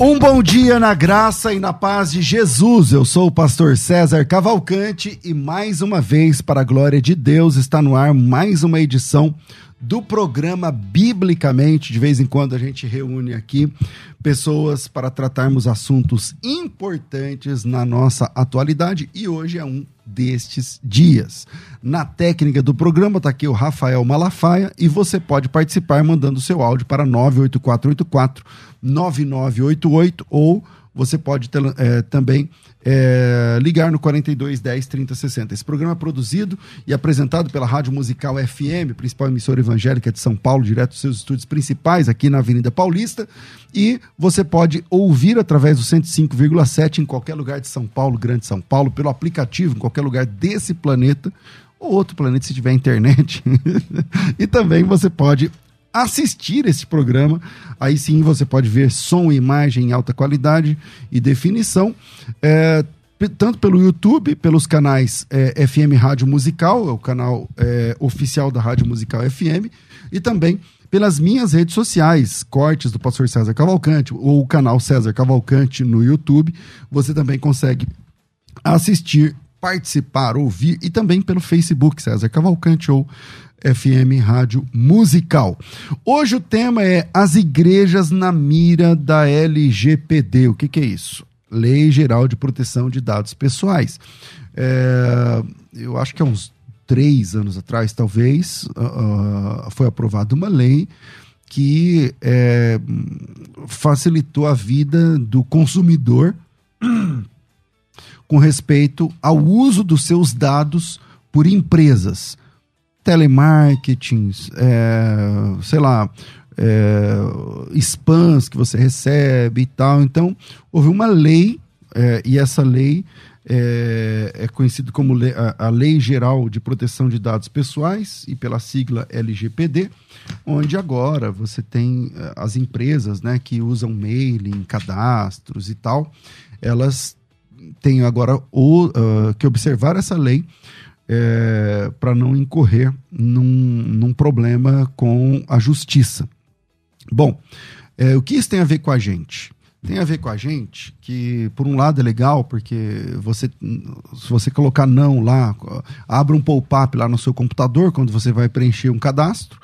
Um bom dia na graça e na paz de Jesus. Eu sou o pastor César Cavalcante e mais uma vez, para a glória de Deus, está no ar mais uma edição do programa Biblicamente. De vez em quando a gente reúne aqui pessoas para tratarmos assuntos importantes na nossa atualidade e hoje é um destes dias. Na técnica do programa está aqui o Rafael Malafaia e você pode participar mandando seu áudio para 98484 9988 ou você pode é, também é, ligar no 42 10 30 60. Esse programa é produzido e apresentado pela Rádio Musical FM, principal emissora evangélica de São Paulo, direto dos seus estúdios principais aqui na Avenida Paulista. E você pode ouvir através do 105,7 em qualquer lugar de São Paulo, Grande São Paulo, pelo aplicativo, em qualquer lugar desse planeta ou outro planeta se tiver internet. e também você pode assistir esse programa. Aí sim você pode ver som e imagem em alta qualidade e definição. É, tanto pelo YouTube, pelos canais é, FM Rádio Musical, é o canal é, oficial da Rádio Musical FM, e também pelas minhas redes sociais, cortes do Pastor César Cavalcante, ou o canal César Cavalcante no YouTube. Você também consegue assistir, participar, ouvir, e também pelo Facebook César Cavalcante ou FM Rádio Musical. Hoje o tema é as igrejas na mira da LGPD. O que, que é isso? Lei Geral de Proteção de Dados Pessoais. É, eu acho que há uns três anos atrás, talvez, uh, foi aprovada uma lei que é, facilitou a vida do consumidor com respeito ao uso dos seus dados por empresas telemarketing, é, sei lá, é, spams que você recebe e tal. Então, houve uma lei, é, e essa lei é, é conhecida como lei, a, a, Lei Geral de Proteção de Dados Pessoais, e pela sigla LGPD, onde agora você tem é, as empresas né, que usam mailing, cadastros e tal, elas têm agora o, uh, que observar essa lei é, para não incorrer num, num, problema com a justiça. Bom, é, o que isso tem a ver com a gente? Tem a ver com a gente que, por um lado, é legal, porque você, se você colocar não lá, abra um pop-up lá no seu computador quando você vai preencher um cadastro,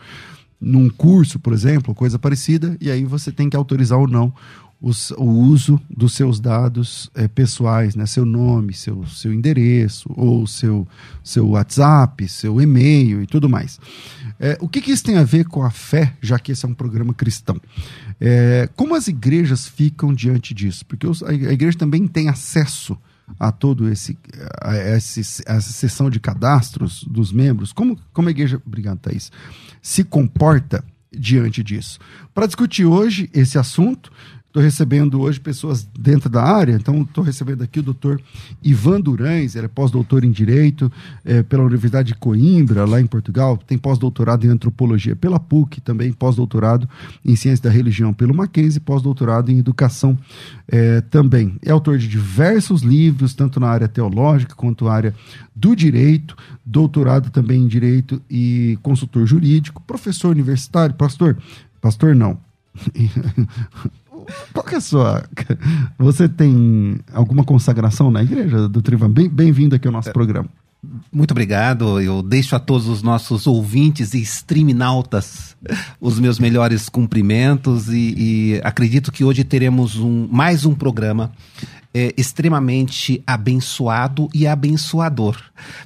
num curso, por exemplo, coisa parecida, e aí você tem que autorizar ou não os, o uso dos seus dados é, pessoais, né? seu nome, seu, seu endereço, ou seu, seu WhatsApp, seu e-mail e tudo mais. É, o que, que, isso tem a ver com a fé, já que esse é um programa cristão? É, como as igrejas ficam diante disso? Porque os, a, igreja também tem acesso a todo esse a, esse, a essa sessão de cadastros dos membros. Como, como a igreja, obrigado, Thaís, se comporta diante disso? Para discutir hoje esse assunto, Estou recebendo hoje pessoas dentro da área, então estou recebendo aqui o doutor Ivan Durães, ele é pós-doutor em Direito é, pela Universidade de Coimbra, lá em Portugal, tem pós-doutorado em Antropologia pela PUC, também pós-doutorado em Ciência da Religião pelo Mackenzie, pós-doutorado em Educação é, também. É autor de diversos livros, tanto na área teológica quanto na área do Direito, doutorado também em Direito e consultor jurídico, professor universitário, pastor, pastor não, qual que é a sua. Você tem alguma consagração na igreja do Trivan? Bem-vindo aqui ao nosso é, programa. Muito obrigado. Eu deixo a todos os nossos ouvintes e streaminautas os meus melhores cumprimentos e, e acredito que hoje teremos um, mais um programa é, extremamente abençoado e abençoador.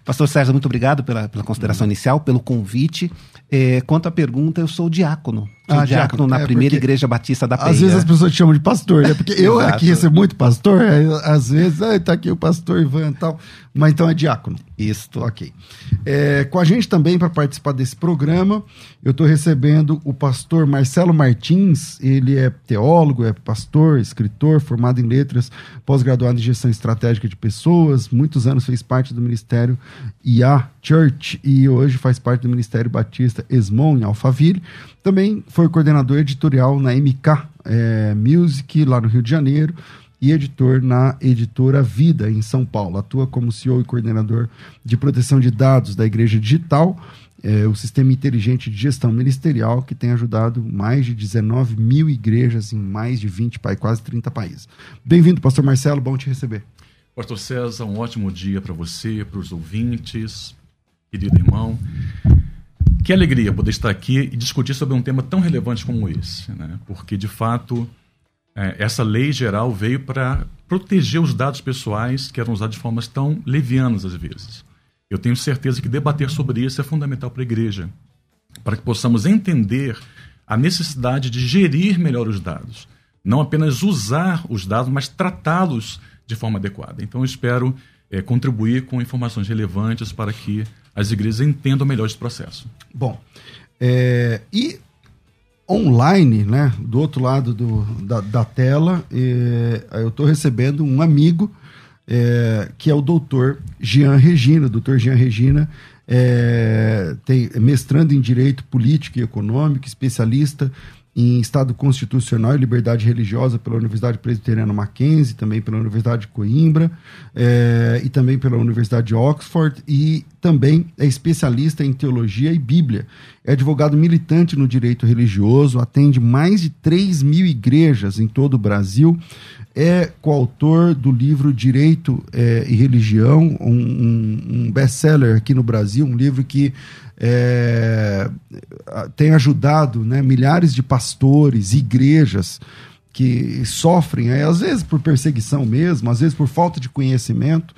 Pastor Sérgio, muito obrigado pela, pela consideração inicial, pelo convite. É, quanto à pergunta, eu sou diácono ah, diácono na é, primeira igreja batista da Penha. Às vezes as pessoas te chamam de pastor, né? Porque eu aqui recebo muito pastor, às vezes, ah, tá aqui o pastor Ivan e tal. Mas então é diácono. Isso. Ok. É, com a gente também para participar desse programa, eu estou recebendo o pastor Marcelo Martins. Ele é teólogo, é pastor, escritor, formado em letras, pós-graduado em gestão estratégica de pessoas. Muitos anos fez parte do ministério IA Church e hoje faz parte do Ministério Batista Esmon, em Alphaville. Também foi coordenador editorial na MK é, Music, lá no Rio de Janeiro e editor na editora Vida, em São Paulo. Atua como CEO e coordenador de proteção de dados da Igreja Digital, é, o sistema inteligente de gestão ministerial que tem ajudado mais de 19 mil igrejas em mais de 20, quase 30 países. Bem-vindo, pastor Marcelo, bom te receber. Pastor César, um ótimo dia para você, para os ouvintes, querido irmão. Que alegria poder estar aqui e discutir sobre um tema tão relevante como esse, né? porque de fato é, essa lei geral veio para proteger os dados pessoais que eram usados de formas tão levianas às vezes. Eu tenho certeza que debater sobre isso é fundamental para a igreja, para que possamos entender a necessidade de gerir melhor os dados, não apenas usar os dados, mas tratá-los de forma adequada. Então, eu espero é, contribuir com informações relevantes para que as igrejas entendam melhor esse processo. Bom, é, e online, né, do outro lado do, da, da tela, é, eu estou recebendo um amigo é, que é o doutor Jean Regina. Doutor Jean Regina é, tem, mestrando em Direito Político e Econômico, especialista em Estado Constitucional e Liberdade Religiosa pela Universidade Presbiteriana Mackenzie, também pela Universidade de Coimbra é, e também pela Universidade de Oxford e também é especialista em Teologia e Bíblia. É advogado militante no direito religioso, atende mais de 3 mil igrejas em todo o Brasil, é coautor do livro Direito é, e Religião, um, um, um best-seller aqui no Brasil, um livro que é, tem ajudado né, milhares de pastores, igrejas que sofrem, é, às vezes por perseguição mesmo, às vezes por falta de conhecimento,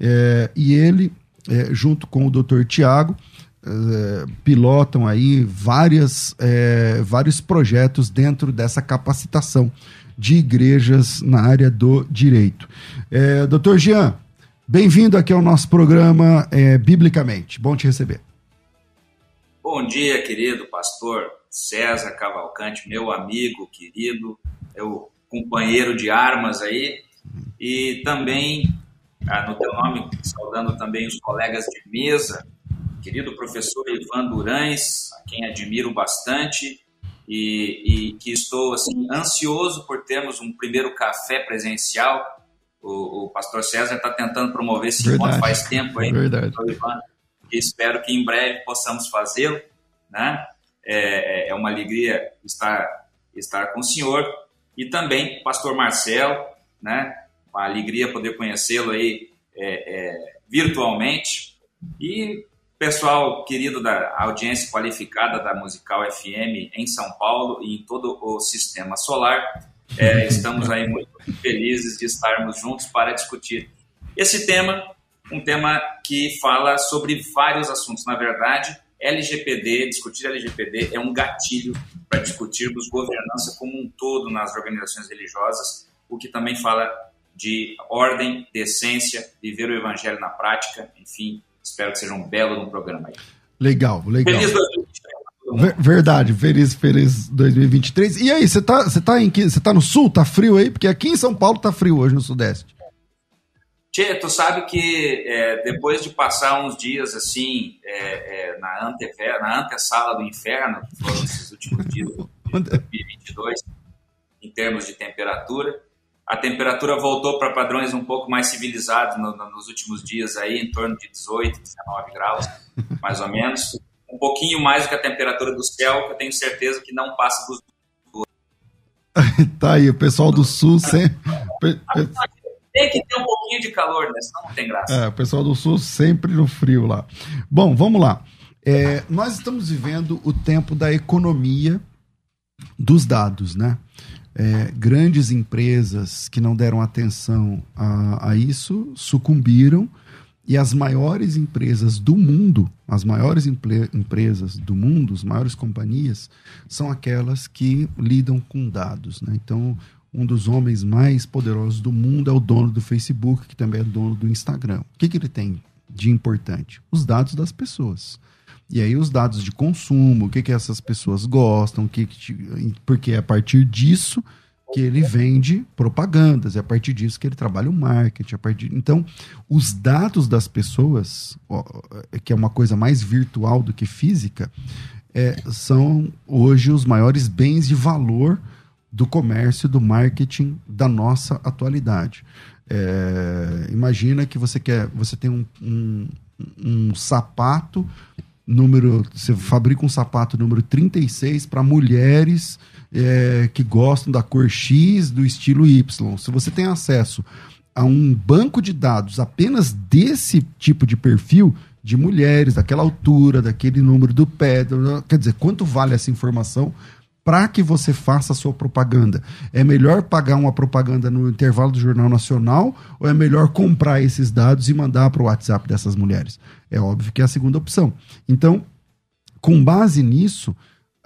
é, e ele, é, junto com o Dr. Tiago, é, pilotam aí várias, é, vários projetos dentro dessa capacitação de igrejas na área do direito. É, doutor Jean, bem-vindo aqui ao nosso programa é, Biblicamente. Bom te receber. Bom dia, querido pastor César Cavalcante, meu amigo querido, meu companheiro de armas aí, e também, ah, no teu nome, saudando também os colegas de mesa, querido professor Ivan Durães, a quem admiro bastante, e, e que estou assim ansioso por termos um primeiro café presencial. O, o pastor César está tentando promover esse encontro faz tempo aí. Verdade. E espero que em breve possamos fazê-lo, né? É, é, é uma alegria estar estar com o senhor e também pastor Marcelo, né? Uma alegria poder conhecê-lo aí é, é, virtualmente e Pessoal querido da audiência qualificada da Musical FM em São Paulo e em todo o sistema solar, é, estamos aí muito felizes de estarmos juntos para discutir esse tema, um tema que fala sobre vários assuntos. Na verdade, LGPD, discutir LGPD é um gatilho para discutirmos governança como um todo nas organizações religiosas, o que também fala de ordem, decência, viver o evangelho na prática, enfim, Espero que seja um belo no programa aí. Legal, legal. Feliz 2023. Verdade, feliz, feliz 2023. E aí, você tá, você tá em você tá no sul, tá frio aí? Porque aqui em São Paulo tá frio hoje no sudeste. Tchê, tu sabe que é, depois de passar uns dias assim é, é, na, antever, na antessala do inferno, que foram esses últimos dias de 2022, em termos de temperatura, a temperatura voltou para padrões um pouco mais civilizados no, no, nos últimos dias aí, em torno de 18, 19 graus, mais ou menos. Um pouquinho mais do que a temperatura do céu, que eu tenho certeza que não passa dos tá aí, o pessoal do sul sempre. Tem que ter um pouquinho de calor, né? Senão não tem graça. É, o pessoal do sul sempre no frio lá. Bom, vamos lá. É, nós estamos vivendo o tempo da economia dos dados, né? é, grandes empresas que não deram atenção a, a isso sucumbiram E as maiores empresas do mundo, as maiores empresas do mundo, as maiores companhias, são aquelas que lidam com dados. Né? Então, um dos homens mais poderosos do mundo é o dono do Facebook, que também é dono do Instagram. O que, que ele tem de importante? Os dados das pessoas. E aí os dados de consumo, o que, que essas pessoas gostam, o que, que porque é a partir disso que ele vende propagandas, é a partir disso que ele trabalha o marketing. A partir... Então, os dados das pessoas, que é uma coisa mais virtual do que física, é, são hoje os maiores bens de valor do comércio, do marketing da nossa atualidade. É, imagina que você quer, você tem um, um, um sapato número, você fabrica um sapato número 36 para mulheres é, que gostam da cor X, do estilo Y. Se você tem acesso a um banco de dados apenas desse tipo de perfil, de mulheres, daquela altura, daquele número do pé, quer dizer, quanto vale essa informação para que você faça a sua propaganda? É melhor pagar uma propaganda no intervalo do Jornal Nacional ou é melhor comprar esses dados e mandar para o WhatsApp dessas mulheres? É óbvio que é a segunda opção. Então, com base nisso,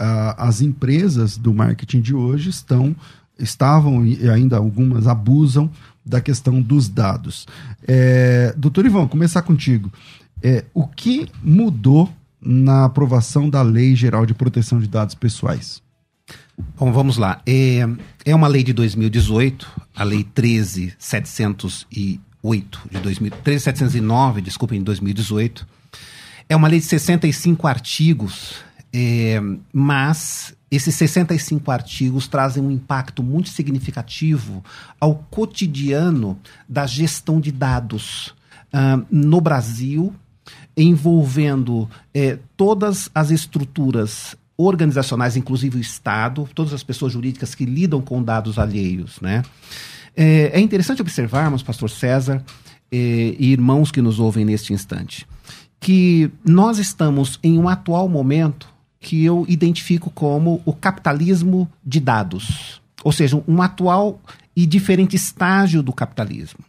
uh, as empresas do marketing de hoje estão, estavam e ainda algumas abusam da questão dos dados. É, doutor Ivan, começar contigo. É, o que mudou na aprovação da Lei Geral de Proteção de Dados Pessoais? Bom, vamos lá. É, é uma lei de 2018, a Lei 13708 de 2000, 13709, desculpem, de 2018. É uma lei de 65 artigos é, mas esses 65 artigos trazem um impacto muito significativo ao cotidiano da gestão de dados uh, no Brasil, envolvendo é, todas as estruturas organizacionais, inclusive o Estado, todas as pessoas jurídicas que lidam com dados alheios. Né? É, é interessante observarmos, Pastor César é, e irmãos que nos ouvem neste instante, que nós estamos em um atual momento que eu identifico como o capitalismo de dados, ou seja, um atual e diferente estágio do capitalismo.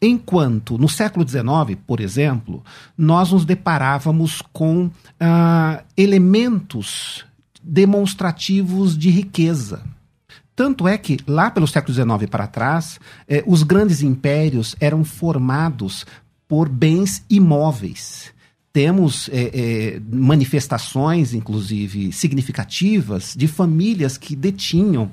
Enquanto no século XIX, por exemplo, nós nos deparávamos com ah, elementos demonstrativos de riqueza. Tanto é que, lá pelo século XIX para trás, eh, os grandes impérios eram formados por bens imóveis temos é, é, manifestações, inclusive significativas, de famílias que detinham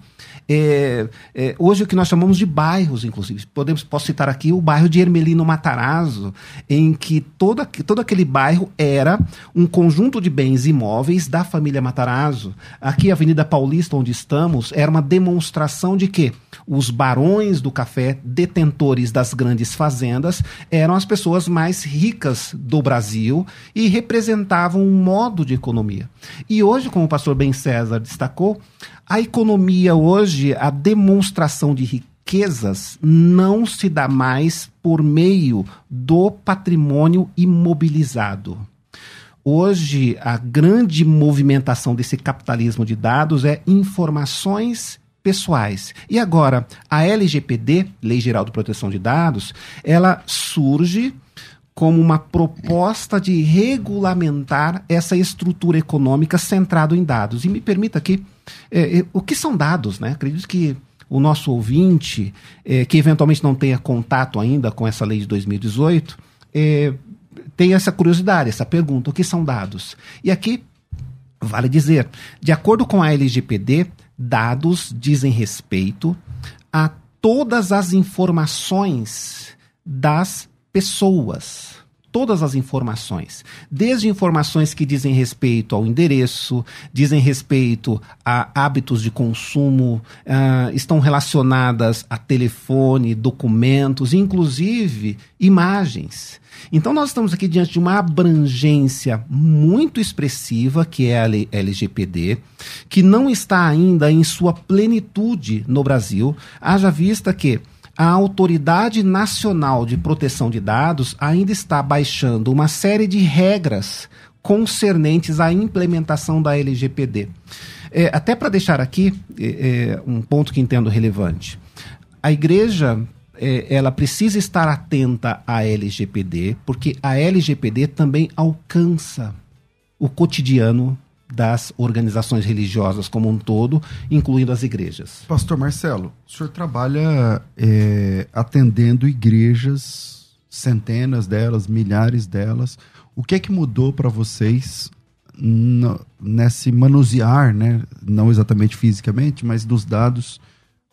é, é, hoje o que nós chamamos de bairros, inclusive. Podemos, posso citar aqui o bairro de Ermelino Matarazzo, em que todo aquele bairro era um conjunto de bens imóveis da família Matarazzo. Aqui, a Avenida Paulista, onde estamos, era uma demonstração de que os barões do café, detentores das grandes fazendas, eram as pessoas mais ricas do Brasil e representavam um modo de economia. E hoje, como o pastor Ben César destacou, a economia hoje, a demonstração de riquezas não se dá mais por meio do patrimônio imobilizado. Hoje, a grande movimentação desse capitalismo de dados é informações pessoais. E agora, a LGPD, Lei Geral de Proteção de Dados, ela surge como uma proposta de regulamentar essa estrutura econômica centrado em dados. E me permita aqui é, é, o que são dados, né? Acredito que o nosso ouvinte, é, que eventualmente não tenha contato ainda com essa lei de 2018, é, tem essa curiosidade, essa pergunta: o que são dados? E aqui, vale dizer, de acordo com a LGPD, dados dizem respeito a todas as informações das pessoas todas as informações, desde informações que dizem respeito ao endereço, dizem respeito a hábitos de consumo, uh, estão relacionadas a telefone, documentos, inclusive imagens. Então nós estamos aqui diante de uma abrangência muito expressiva, que é a LGPD, que não está ainda em sua plenitude no Brasil, haja vista que a Autoridade Nacional de Proteção de Dados ainda está baixando uma série de regras concernentes à implementação da LGPD. É, até para deixar aqui é, é, um ponto que entendo relevante. A igreja é, ela precisa estar atenta à LGPD, porque a LGPD também alcança o cotidiano das organizações religiosas como um todo, incluindo as igrejas. Pastor Marcelo, o senhor trabalha é, atendendo igrejas, centenas delas, milhares delas. O que é que mudou para vocês no, nesse manusear, né? não exatamente fisicamente, mas dos dados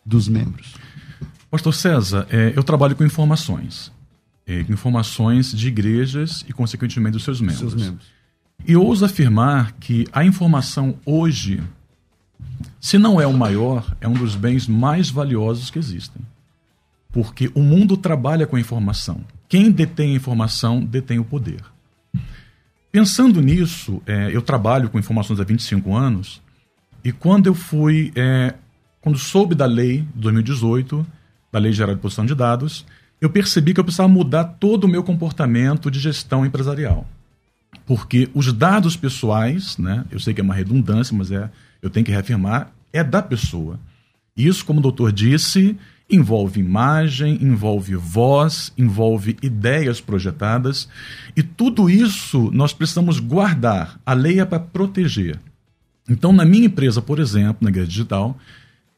dos membros? Pastor César, é, eu trabalho com informações. É, informações de igrejas e, consequentemente, dos seus membros. Seus membros. E ouso afirmar que a informação hoje, se não é o maior, é um dos bens mais valiosos que existem. Porque o mundo trabalha com informação. Quem detém a informação detém o poder. Pensando nisso, é, eu trabalho com informações há 25 anos, e quando eu fui, é, quando soube da lei de 2018, da Lei Geral de Proteção de Dados, eu percebi que eu precisava mudar todo o meu comportamento de gestão empresarial. Porque os dados pessoais, né, eu sei que é uma redundância, mas é, eu tenho que reafirmar, é da pessoa. Isso, como o doutor disse, envolve imagem, envolve voz, envolve ideias projetadas, e tudo isso nós precisamos guardar. A lei é para proteger. Então, na minha empresa, por exemplo, na Igreja Digital,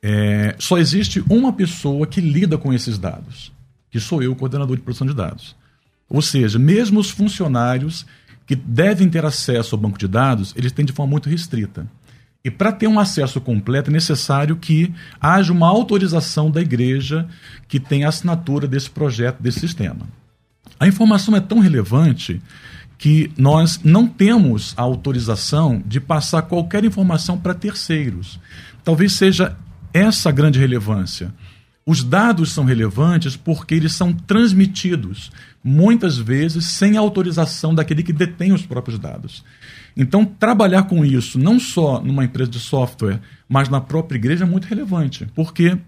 é, só existe uma pessoa que lida com esses dados, que sou eu, coordenador de produção de dados. Ou seja, mesmo os funcionários que devem ter acesso ao banco de dados, eles têm de forma muito restrita. E para ter um acesso completo é necessário que haja uma autorização da igreja que tenha assinatura desse projeto, desse sistema. A informação é tão relevante que nós não temos a autorização de passar qualquer informação para terceiros. Talvez seja essa grande relevância. Os dados são relevantes porque eles são transmitidos, muitas vezes sem autorização daquele que detém os próprios dados. Então, trabalhar com isso, não só numa empresa de software, mas na própria igreja, é muito relevante. Porque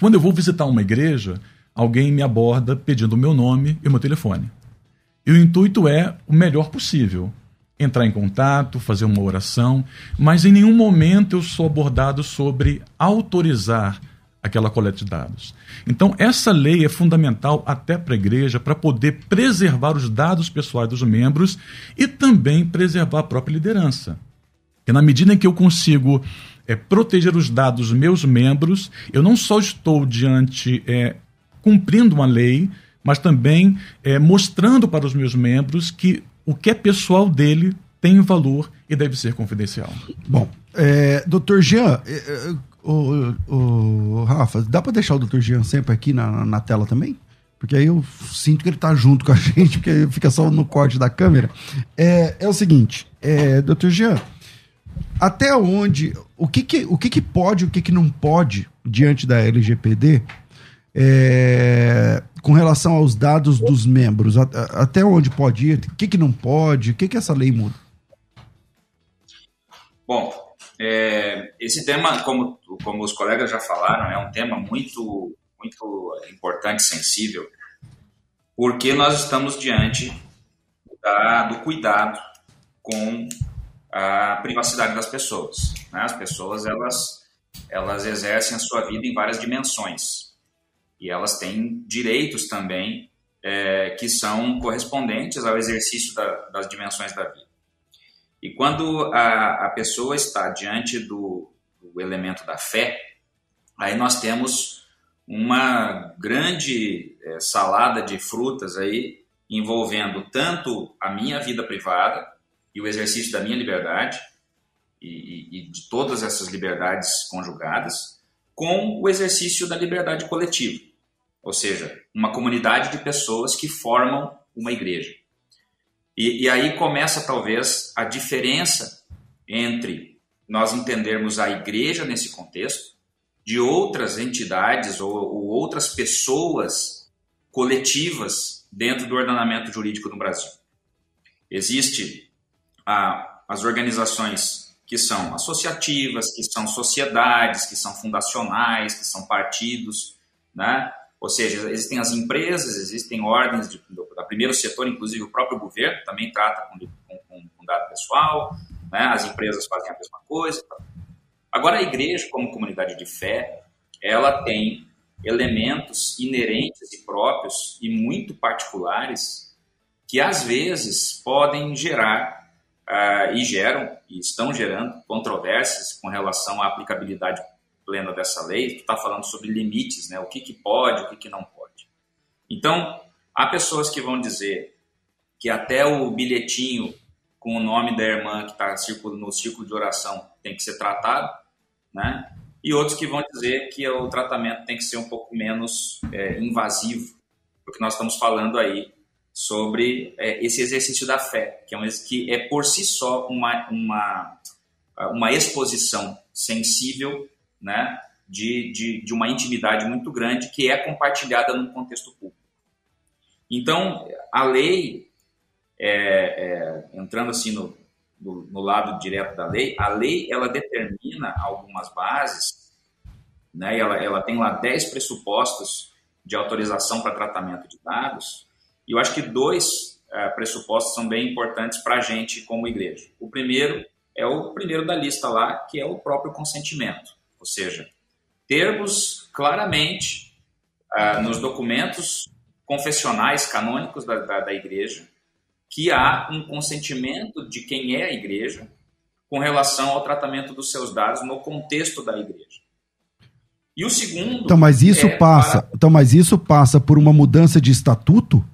quando eu vou visitar uma igreja, alguém me aborda pedindo o meu nome e o meu telefone. E o intuito é o melhor possível entrar em contato, fazer uma oração, mas em nenhum momento eu sou abordado sobre autorizar aquela coleta de dados. Então, essa lei é fundamental até para a igreja para poder preservar os dados pessoais dos membros e também preservar a própria liderança. E na medida em que eu consigo é, proteger os dados dos meus membros, eu não só estou diante, é, cumprindo uma lei, mas também é, mostrando para os meus membros que o que é pessoal dele tem valor e deve ser confidencial. Bom, é, doutor Jean, o, o, Rafa, dá para deixar o doutor Jean sempre aqui na, na tela também? Porque aí eu sinto que ele está junto com a gente, porque fica só no corte da câmera. É, é o seguinte, é, doutor Jean, até onde, o que, que, o que, que pode o que, que não pode diante da LGPD é, com relação aos dados dos membros? Até onde pode ir? O que, que não pode? O que, que essa lei muda? Bom, é, esse tema, como, como os colegas já falaram, é um tema muito, muito importante, sensível, porque nós estamos diante da, do cuidado com a privacidade das pessoas. Né? As pessoas elas, elas exercem a sua vida em várias dimensões e elas têm direitos também é, que são correspondentes ao exercício da, das dimensões da vida. E quando a, a pessoa está diante do, do elemento da fé, aí nós temos uma grande é, salada de frutas aí envolvendo tanto a minha vida privada e o exercício da minha liberdade e, e, de todas essas liberdades conjugadas, com o exercício da liberdade coletiva ou seja, uma comunidade de pessoas que formam uma igreja. E, e aí começa talvez a diferença entre nós entendermos a igreja nesse contexto de outras entidades ou, ou outras pessoas coletivas dentro do ordenamento jurídico no Brasil. Existe a, as organizações que são associativas, que são sociedades, que são fundacionais, que são partidos, né? Ou seja, existem as empresas, existem ordens de, do, primeiro setor, inclusive o próprio governo também trata com, com, com dado pessoal, né? as empresas fazem a mesma coisa. Agora, a igreja, como comunidade de fé, ela tem elementos inerentes e próprios e muito particulares que às vezes podem gerar uh, e geram e estão gerando controvérsias com relação à aplicabilidade plena dessa lei. Tu está falando sobre limites, né? O que, que pode, o que, que não pode. Então, há pessoas que vão dizer que até o bilhetinho com o nome da irmã que está no círculo de oração tem que ser tratado, né? E outros que vão dizer que o tratamento tem que ser um pouco menos é, invasivo, porque nós estamos falando aí sobre é, esse exercício da fé, que é, um, que é por si só uma, uma, uma exposição sensível né, de, de, de uma intimidade muito grande que é compartilhada no contexto público. Então, a lei, é, é, entrando assim no, no, no, lado direto da lei, a lei ela determina algumas bases, né, ela, ela tem lá 10 pressupostos de autorização para tratamento de dados, e eu acho que dois é, pressupostos são bem importantes para a gente como igreja. O primeiro é o primeiro da lista lá, que é o próprio consentimento, ou seja, termos claramente uh, nos documentos confessionais canônicos da, da, da igreja que há um consentimento de quem é a igreja com relação ao tratamento dos seus dados no contexto da igreja. E o segundo. Então, mas isso é passa. Para... Então, mas isso passa por uma mudança de estatuto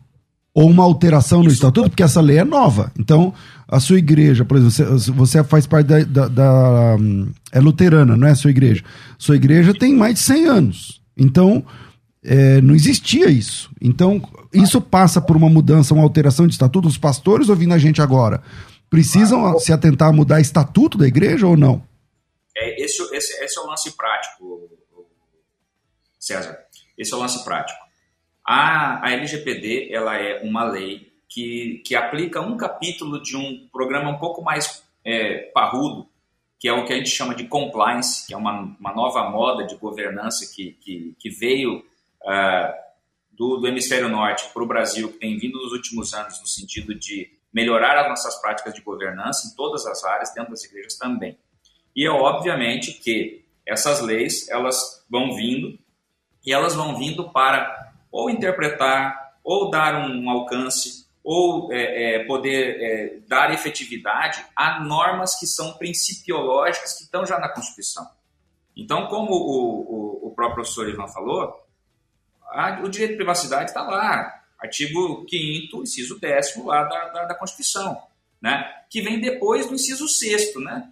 ou uma alteração no estatuto, porque essa lei é nova. Então, a sua igreja, por exemplo, você, você faz parte da, da, da, é luterana, não é a sua igreja? Sua igreja tem mais de 100 anos. Então, é, não existia isso. Então, isso passa por uma mudança, uma alteração de estatuto. Os pastores ouvindo a gente agora precisam se atentar a mudar estatuto da igreja ou não? É, esse, esse, esse é o lance prático, César. Esse é o lance prático. A, a LGPD ela é uma lei que, que aplica um capítulo de um programa um pouco mais é, parrudo, que é o que a gente chama de compliance, que é uma, uma nova moda de governança que, que, que veio uh, do, do, hemisfério norte para o Brasil, que tem vindo nos últimos anos no sentido de melhorar as nossas práticas de governança em todas as áreas, dentro das igrejas também. E é obviamente que essas leis elas vão vindo e elas vão vindo para ou interpretar ou dar um alcance ou é, é, poder é, dar efetividade a normas que são principiológicas que estão já na Constituição. Então, como o, o, o próprio professor Ivan falou, a, o direito de privacidade está lá, artigo 5 inciso 10 lá da, da, da, Constituição, né? que vem depois do inciso 6 né?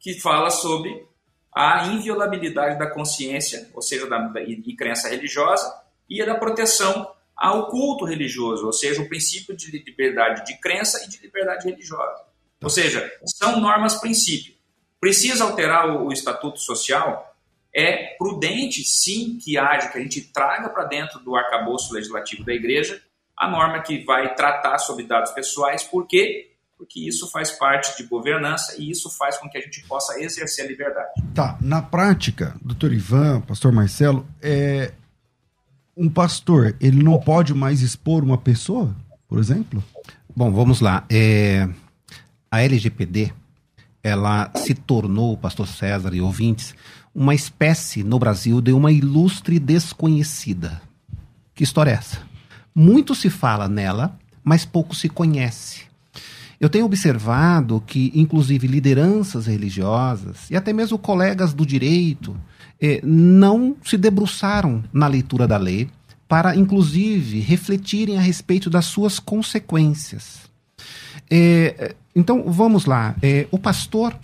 que fala sobre a inviolabilidade da consciência, ou seja, da, da e, e crença religiosa, e a da proteção ao culto religioso, ou seja, o princípio de liberdade de crença e de liberdade religiosa. Ou seja, são normas princípio. Precisa alterar o, o estatuto social? é prudente, sim, que haja, que a gente traga para dentro do arcabouço legislativo da igreja a norma que vai tratar sobre dados pessoais, por quê? Porque isso faz parte de governança e isso faz com que a gente possa exercer a liberdade. Tá, na prática, doutor Ivan, pastor Marcelo, é, um pastor, ele não pode mais expor uma pessoa, por exemplo? Bom, vamos lá. É, a LGPD, ela se tornou, pastor César e ouvintes, uma espécie no Brasil de uma ilustre desconhecida. Que história é essa? Muito se fala nela, mas pouco se conhece. Eu tenho observado que, inclusive, lideranças religiosas e até mesmo colegas do direito eh, não se debruçaram na leitura da lei para, inclusive, refletirem a respeito das suas consequências. Eh, então, vamos lá. Eh, o pastor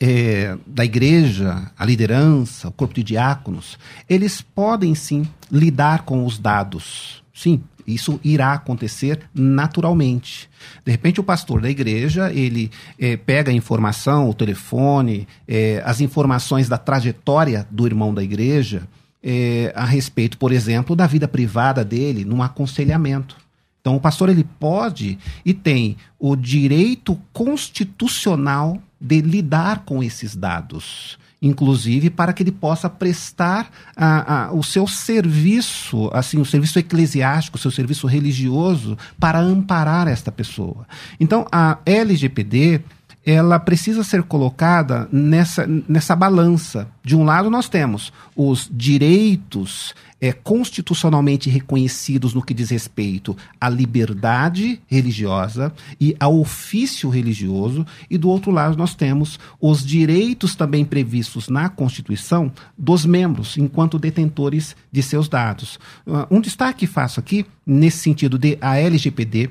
é, da igreja, a liderança, o corpo de diáconos, eles podem sim lidar com os dados. Sim, isso irá acontecer naturalmente. De repente, o pastor da igreja ele é, pega a informação, o telefone, é, as informações da trajetória do irmão da igreja é, a respeito, por exemplo, da vida privada dele, num aconselhamento. Então, o pastor ele pode e tem o direito constitucional de lidar com esses dados, inclusive para que ele possa prestar a, a, o seu serviço, assim, o serviço eclesiástico, o seu serviço religioso para amparar esta pessoa. Então, a LGPD ela precisa ser colocada nessa, nessa balança. De um lado, nós temos os direitos é, constitucionalmente reconhecidos no que diz respeito à liberdade religiosa e ao ofício religioso, e do outro lado, nós temos os direitos também previstos na Constituição dos membros, enquanto detentores de seus dados. Uh, um destaque faço aqui, nesse sentido de a LGPD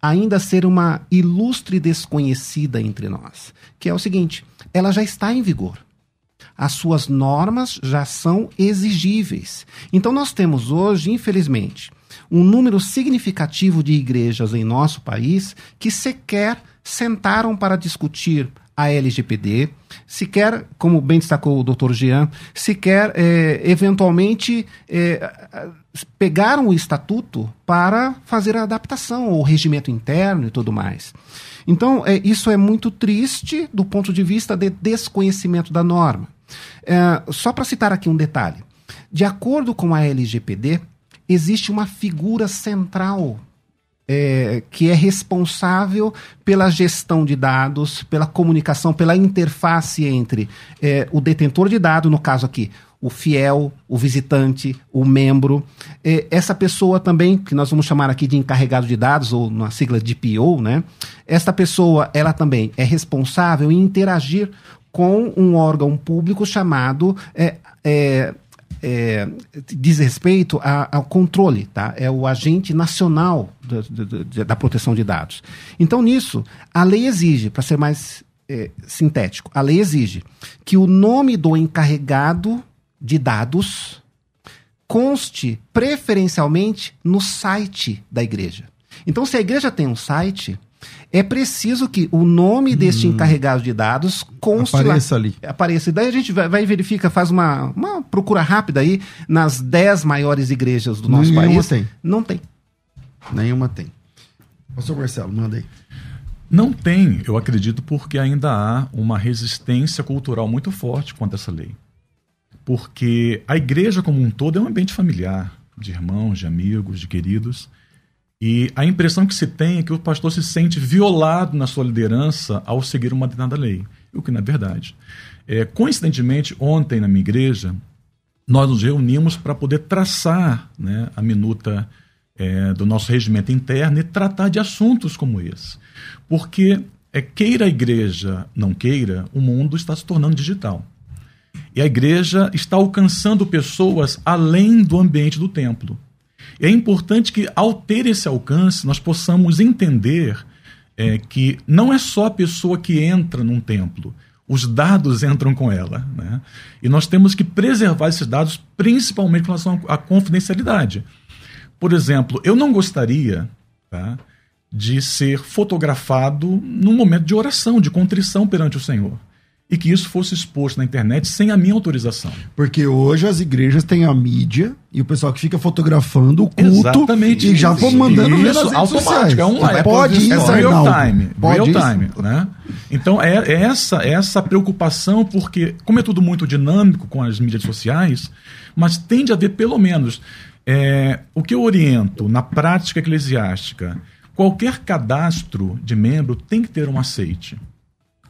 ainda ser uma ilustre desconhecida entre nós, que é o seguinte: ela já está em vigor. As suas normas já são exigíveis. Então, nós temos hoje, infelizmente, um número significativo de igrejas em nosso país que sequer sentaram para discutir a LGPD, sequer, como bem destacou o Dr. Jean, sequer é, eventualmente é, pegaram o estatuto para fazer a adaptação, o regimento interno e tudo mais. Então, é, isso é muito triste do ponto de vista de desconhecimento da norma. É, só para citar aqui um detalhe: de acordo com a LGPD, existe uma figura central é, que é responsável pela gestão de dados, pela comunicação, pela interface entre é, o detentor de dado, no caso aqui, o fiel, o visitante, o membro. É, essa pessoa também, que nós vamos chamar aqui de encarregado de dados, ou na sigla de PO, né? Esta pessoa, ela também é responsável em interagir com um órgão público chamado é, diz respeito a, ao controle, tá? É o agente nacional da, da, da, proteção de dados. Então, nisso, a lei exige, para ser mais é, sintético, a lei exige que o nome do encarregado de dados conste preferencialmente no site da igreja. Então, se a igreja tem um site, é preciso que o nome deste hum. encarregado de dados conste apareça lá, ali. Apareça. E daí a gente vai, vai e verifica, faz uma, uma procura rápida aí nas 10 maiores igrejas do nosso Nenhuma país. tem. Não tem. Nenhuma tem. Pastor Marcelo, manda aí. Não tem, eu acredito, porque ainda há uma resistência cultural muito forte contra essa lei. Porque a igreja como um todo é um ambiente familiar, de irmãos, de amigos, de queridos. E a impressão que se tem é que o pastor se sente violado na sua liderança ao seguir uma determinada lei, o que não é verdade. É, coincidentemente, ontem na minha igreja, nós nos reunimos para poder traçar né, a minuta é, do nosso regimento interno e tratar de assuntos como esse. Porque, é, queira a igreja, não queira, o mundo está se tornando digital. E a igreja está alcançando pessoas além do ambiente do templo. É importante que, ao ter esse alcance, nós possamos entender é, que não é só a pessoa que entra num templo, os dados entram com ela. Né? E nós temos que preservar esses dados, principalmente com relação à confidencialidade. Por exemplo, eu não gostaria tá, de ser fotografado num momento de oração, de contrição perante o Senhor e que isso fosse exposto na internet sem a minha autorização. Porque hoje as igrejas têm a mídia e o pessoal que fica fotografando o culto Exatamente e já vão mandando isso, isso automático, é online. Pode isso, é real time, pode real isso. time, né? Então é, é essa é essa preocupação porque como é tudo muito dinâmico com as mídias sociais, mas tem de haver pelo menos é, o que eu oriento na prática eclesiástica, qualquer cadastro de membro tem que ter um aceite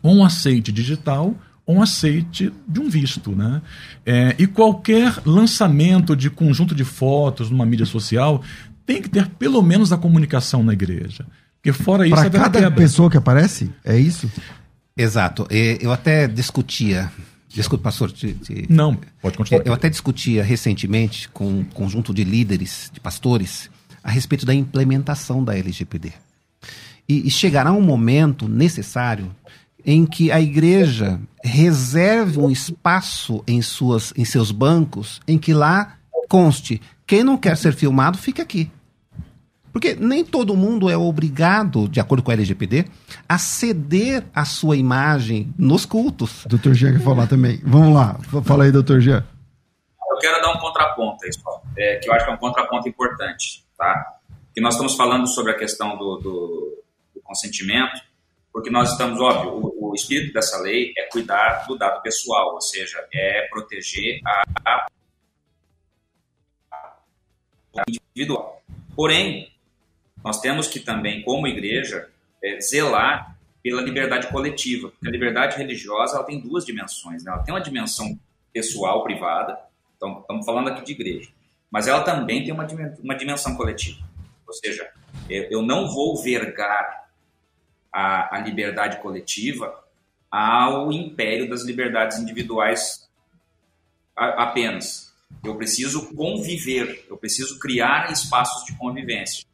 ou um aceite digital ou um aceite de um visto. Né? É, e qualquer lançamento de conjunto de fotos numa mídia social tem que ter pelo menos a comunicação na igreja. Porque fora isso... Para cada quebra. pessoa que aparece? É isso? Exato. Eu até discutia... Desculpe, pastor. Te, te... Não, pode continuar. Eu até discutia recentemente com um conjunto de líderes, de pastores, a respeito da implementação da LGPD. E, e chegará um momento necessário em que a igreja reserve um espaço em, suas, em seus bancos em que lá conste: quem não quer ser filmado, fica aqui. Porque nem todo mundo é obrigado, de acordo com a LGPD, a ceder a sua imagem nos cultos. Doutor Jean quer falar também. Vamos lá, fala aí, doutor Jean. Eu quero dar um contraponto aí, só, é, que eu acho que é um contraponto importante, tá? Que nós estamos falando sobre a questão do, do, do consentimento, porque nós estamos, óbvio, o, o, espírito dessa lei é cuidar do dado pessoal, ou seja, é proteger a, a individual. Porém, nós temos que também, como igreja, é, zelar pela liberdade coletiva. Porque a liberdade religiosa ela tem duas dimensões. Né? Ela tem uma dimensão pessoal, privada, então estamos falando aqui de igreja, mas ela também tem uma, uma dimensão coletiva. Ou seja, eu não vou vergar a, a liberdade coletiva ao império das liberdades individuais apenas. Eu preciso conviver, eu preciso criar espaços de convivência.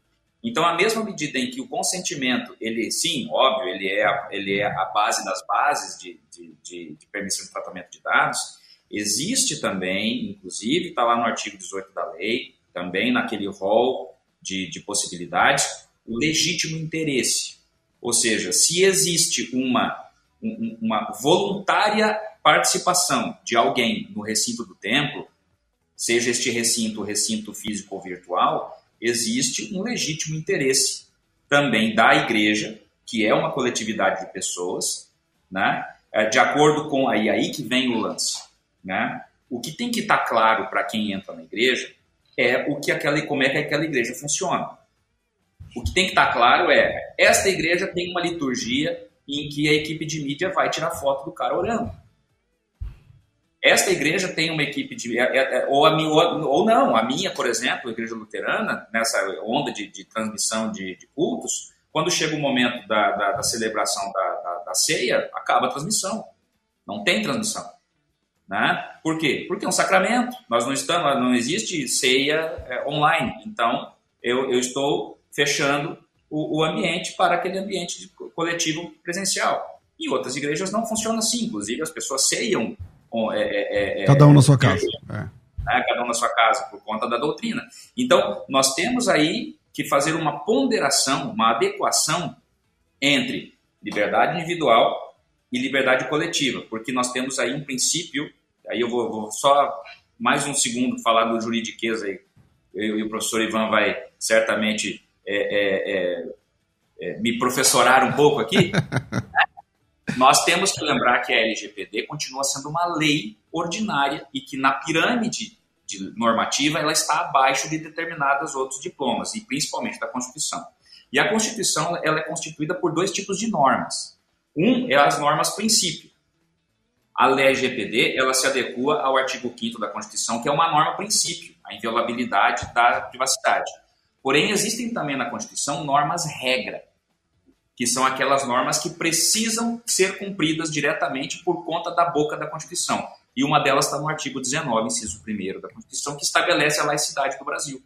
Então, a mesma medida em que o consentimento, ele, sim, óbvio, ele é a, ele é a base das bases de, de, de, de permissão de tratamento de dados, existe também, inclusive, está lá no artigo 18 da lei, também naquele rol de, de possibilidades, o legítimo interesse. Ou seja, se existe uma, uma voluntária participação de alguém no recinto do templo, seja este recinto recinto físico ou virtual, existe um legítimo interesse também da igreja, que é uma coletividade de pessoas, né? É, de acordo com aí aí que vem o lance, né? O que tem que estar tá claro para quem entra na igreja é o que aquela como é que aquela igreja funciona. O que tem que estar tá claro é esta igreja tem uma liturgia em que a equipe de mídia vai tirar foto do cara orando. Esta igreja tem uma equipe de. É, é, é, ou, a minha, ou não, a minha, por exemplo, a igreja luterana, nessa onda de, de transmissão de, de, cultos, quando chega o momento da, da, da celebração da, da, da, ceia, acaba a transmissão. Não tem transmissão. Né? Por quê? Porque é um sacramento. Nós não estamos, não existe ceia é, online. Então, eu, eu estou fechando o, o ambiente para aquele ambiente coletivo presencial. E outras igrejas não funcionam assim. Inclusive, as pessoas ceiam é, é, é, cada um na sua casa. Né? Cada um na sua casa, por conta da doutrina. Então, nós temos aí que fazer uma ponderação, uma adequação entre liberdade individual e liberdade coletiva, porque nós temos aí um princípio, aí eu vou, vou só mais um segundo falar do juridiqueza aí, eu e o professor Ivan vai certamente é, é, é, me professorar um pouco aqui, Nós temos que lembrar que a LGPD continua sendo uma lei ordinária e que na pirâmide normativa ela está abaixo de determinados outros diplomas, e principalmente da Constituição. E a Constituição ela é constituída por dois tipos de normas. Um é as normas princípio. A LGPD ela se adequa ao artigo 5 da Constituição, que é uma norma princípio, a inviolabilidade da privacidade. Porém, existem também na Constituição normas regra, que são aquelas normas que precisam ser cumpridas diretamente por conta da boca da Constituição. E uma delas está no artigo 19, inciso 1 da Constituição, que estabelece a laicidade do Brasil.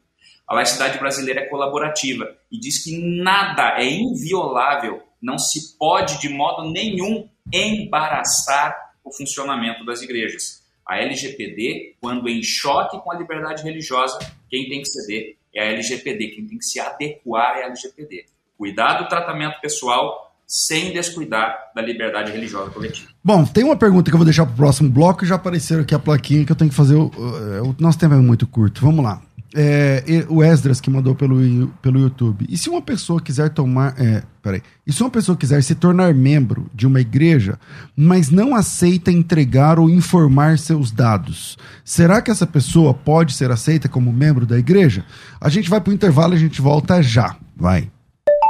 A laicidade brasileira é colaborativa e diz que nada é inviolável, não se pode de modo nenhum embaraçar o funcionamento das igrejas. A LGPD, quando em choque com a liberdade religiosa, quem tem que ceder é a LGPD, quem tem que se adequar é a LGPD. Cuidar do tratamento pessoal sem descuidar da liberdade religiosa coletiva. Bom, tem uma pergunta que eu vou deixar para o próximo bloco já apareceu aqui a plaquinha que eu tenho que fazer. O, o nosso tempo é muito curto. Vamos lá. É, o Esdras que mandou pelo, pelo YouTube. E se uma pessoa quiser tomar. É, peraí. E se uma pessoa quiser se tornar membro de uma igreja, mas não aceita entregar ou informar seus dados, será que essa pessoa pode ser aceita como membro da igreja? A gente vai para o intervalo e a gente volta já. Vai.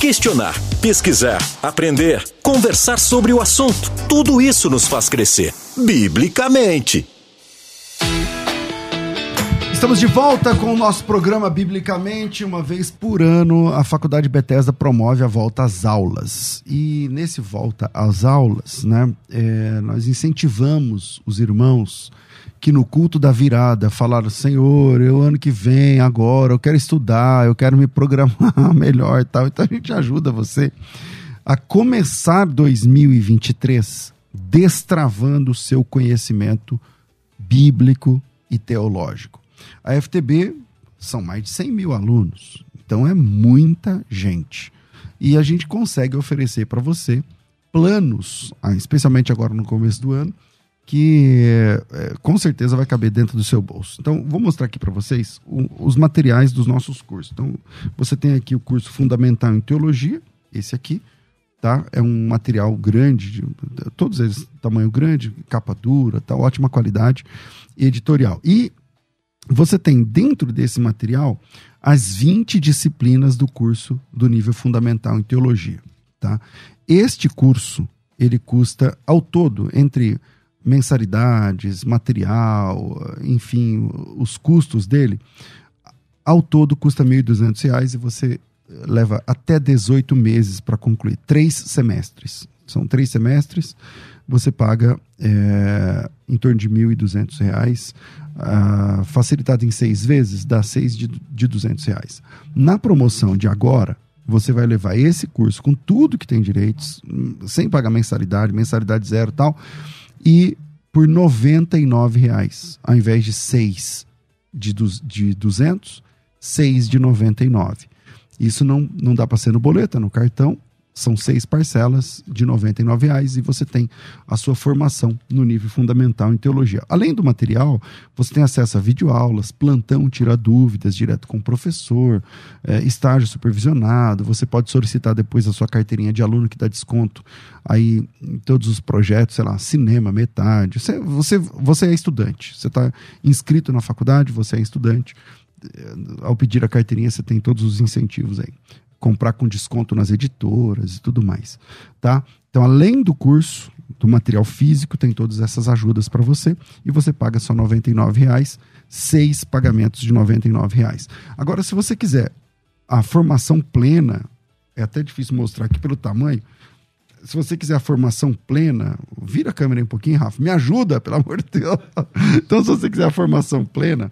Questionar, pesquisar, aprender, conversar sobre o assunto. Tudo isso nos faz crescer, biblicamente. Estamos de volta com o nosso programa Biblicamente. Uma vez por ano, a Faculdade Bethesda promove a volta às aulas. E nesse volta às aulas, né, é, nós incentivamos os irmãos que no culto da virada falaram: Senhor, eu ano que vem, agora, eu quero estudar, eu quero me programar melhor tal. Então a gente ajuda você a começar 2023 destravando o seu conhecimento bíblico e teológico. A FTB são mais de 100 mil alunos, então é muita gente. E a gente consegue oferecer para você planos, ah, especialmente agora no começo do ano, que é, com certeza vai caber dentro do seu bolso. Então, vou mostrar aqui para vocês o, os materiais dos nossos cursos. Então, você tem aqui o curso Fundamental em Teologia, esse aqui, tá? É um material grande, de, todos eles tamanho grande, capa dura, tá? Ótima qualidade editorial. E você tem dentro desse material as 20 disciplinas do curso do nível fundamental em teologia, tá? Este curso, ele custa ao todo entre mensalidades, material, enfim, os custos dele, ao todo custa R$ 1.200 e você leva até 18 meses para concluir, três semestres. São três semestres, você paga é, em torno de R$ 1.200. Uh, facilitado em seis vezes, dá seis de, de 200 reais. Na promoção de agora, você vai levar esse curso com tudo que tem direitos, sem pagar mensalidade, mensalidade zero tal, e por R$ 99,00, ao invés de 6 de, de 200, 6 de 99. Isso não, não dá para ser no boleto, é no cartão. São seis parcelas de R$ 99,00 e você tem a sua formação no nível fundamental em teologia. Além do material, você tem acesso a videoaulas, plantão, tira dúvidas direto com o professor, é, estágio supervisionado. Você pode solicitar depois a sua carteirinha de aluno que dá desconto aí em todos os projetos, sei lá, cinema, metade. Você, você, você é estudante, você está inscrito na faculdade, você é estudante é, ao pedir a carteirinha, você tem todos os incentivos aí comprar com desconto nas editoras e tudo mais, tá? Então, além do curso, do material físico, tem todas essas ajudas para você e você paga só R$ 99,00, seis pagamentos de R$ 99,00. Agora, se você quiser a formação plena, é até difícil mostrar aqui pelo tamanho, se você quiser a formação plena, vira a câmera um pouquinho, Rafa, me ajuda, pelo amor de Deus. Então, se você quiser a formação plena,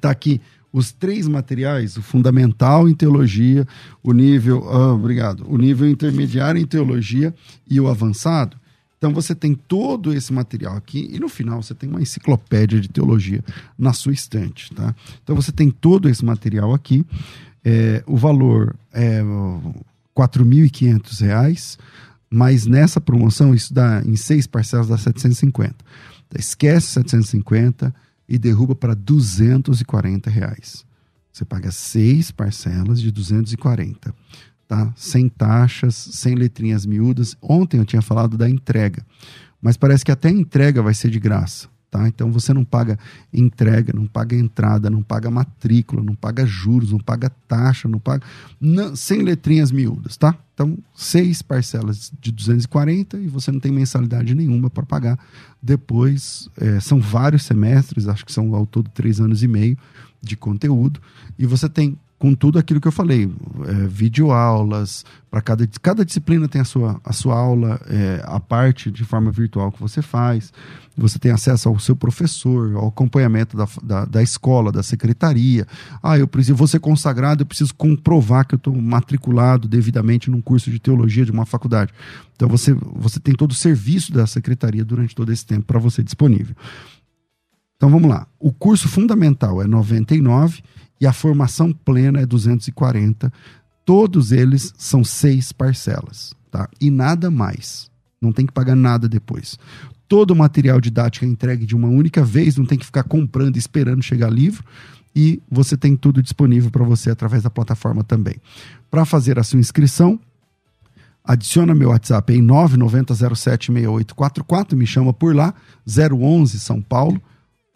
tá aqui os três materiais, o fundamental em teologia, o nível, oh, obrigado, o nível intermediário em teologia e o avançado. Então você tem todo esse material aqui e no final você tem uma enciclopédia de teologia na sua estante, tá? Então você tem todo esse material aqui. É, o valor é R$ 4.500, mas nessa promoção isso dá em seis parcelas dá 750. Então, esquece 750 e derruba para 240 reais. Você paga seis parcelas de 240, tá? Sem taxas, sem letrinhas miúdas. Ontem eu tinha falado da entrega, mas parece que até a entrega vai ser de graça. Tá? Então você não paga entrega, não paga entrada, não paga matrícula, não paga juros, não paga taxa, não paga. Não, sem letrinhas miúdas, tá? Então, seis parcelas de 240 e você não tem mensalidade nenhuma para pagar. Depois, é, são vários semestres, acho que são ao todo três anos e meio de conteúdo, e você tem com tudo aquilo que eu falei, é, videoaulas, para cada, cada disciplina tem a sua, a sua aula, é, a parte de forma virtual que você faz, você tem acesso ao seu professor, ao acompanhamento da, da, da escola, da secretaria. Ah, eu preciso, vou ser consagrado, eu preciso comprovar que eu estou matriculado devidamente num curso de teologia de uma faculdade. Então você, você tem todo o serviço da secretaria durante todo esse tempo para você disponível. Então vamos lá. O curso fundamental é 99 e a formação plena é 240. Todos eles são seis parcelas, tá? E nada mais. Não tem que pagar nada depois. Todo o material didático é entregue de uma única vez, não tem que ficar comprando esperando chegar livro. E você tem tudo disponível para você através da plataforma também. Para fazer a sua inscrição, adiciona meu WhatsApp em 990076844, me chama por lá, 011 São Paulo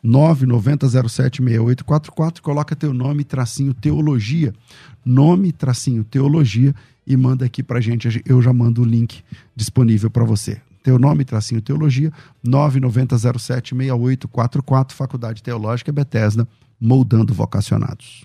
990076844, coloca teu nome, tracinho teologia, nome, tracinho teologia. E manda aqui pra gente, eu já mando o link disponível para você. Teu nome, tracinho teologia, 990076844, Faculdade Teológica Bethesda, moldando vocacionados.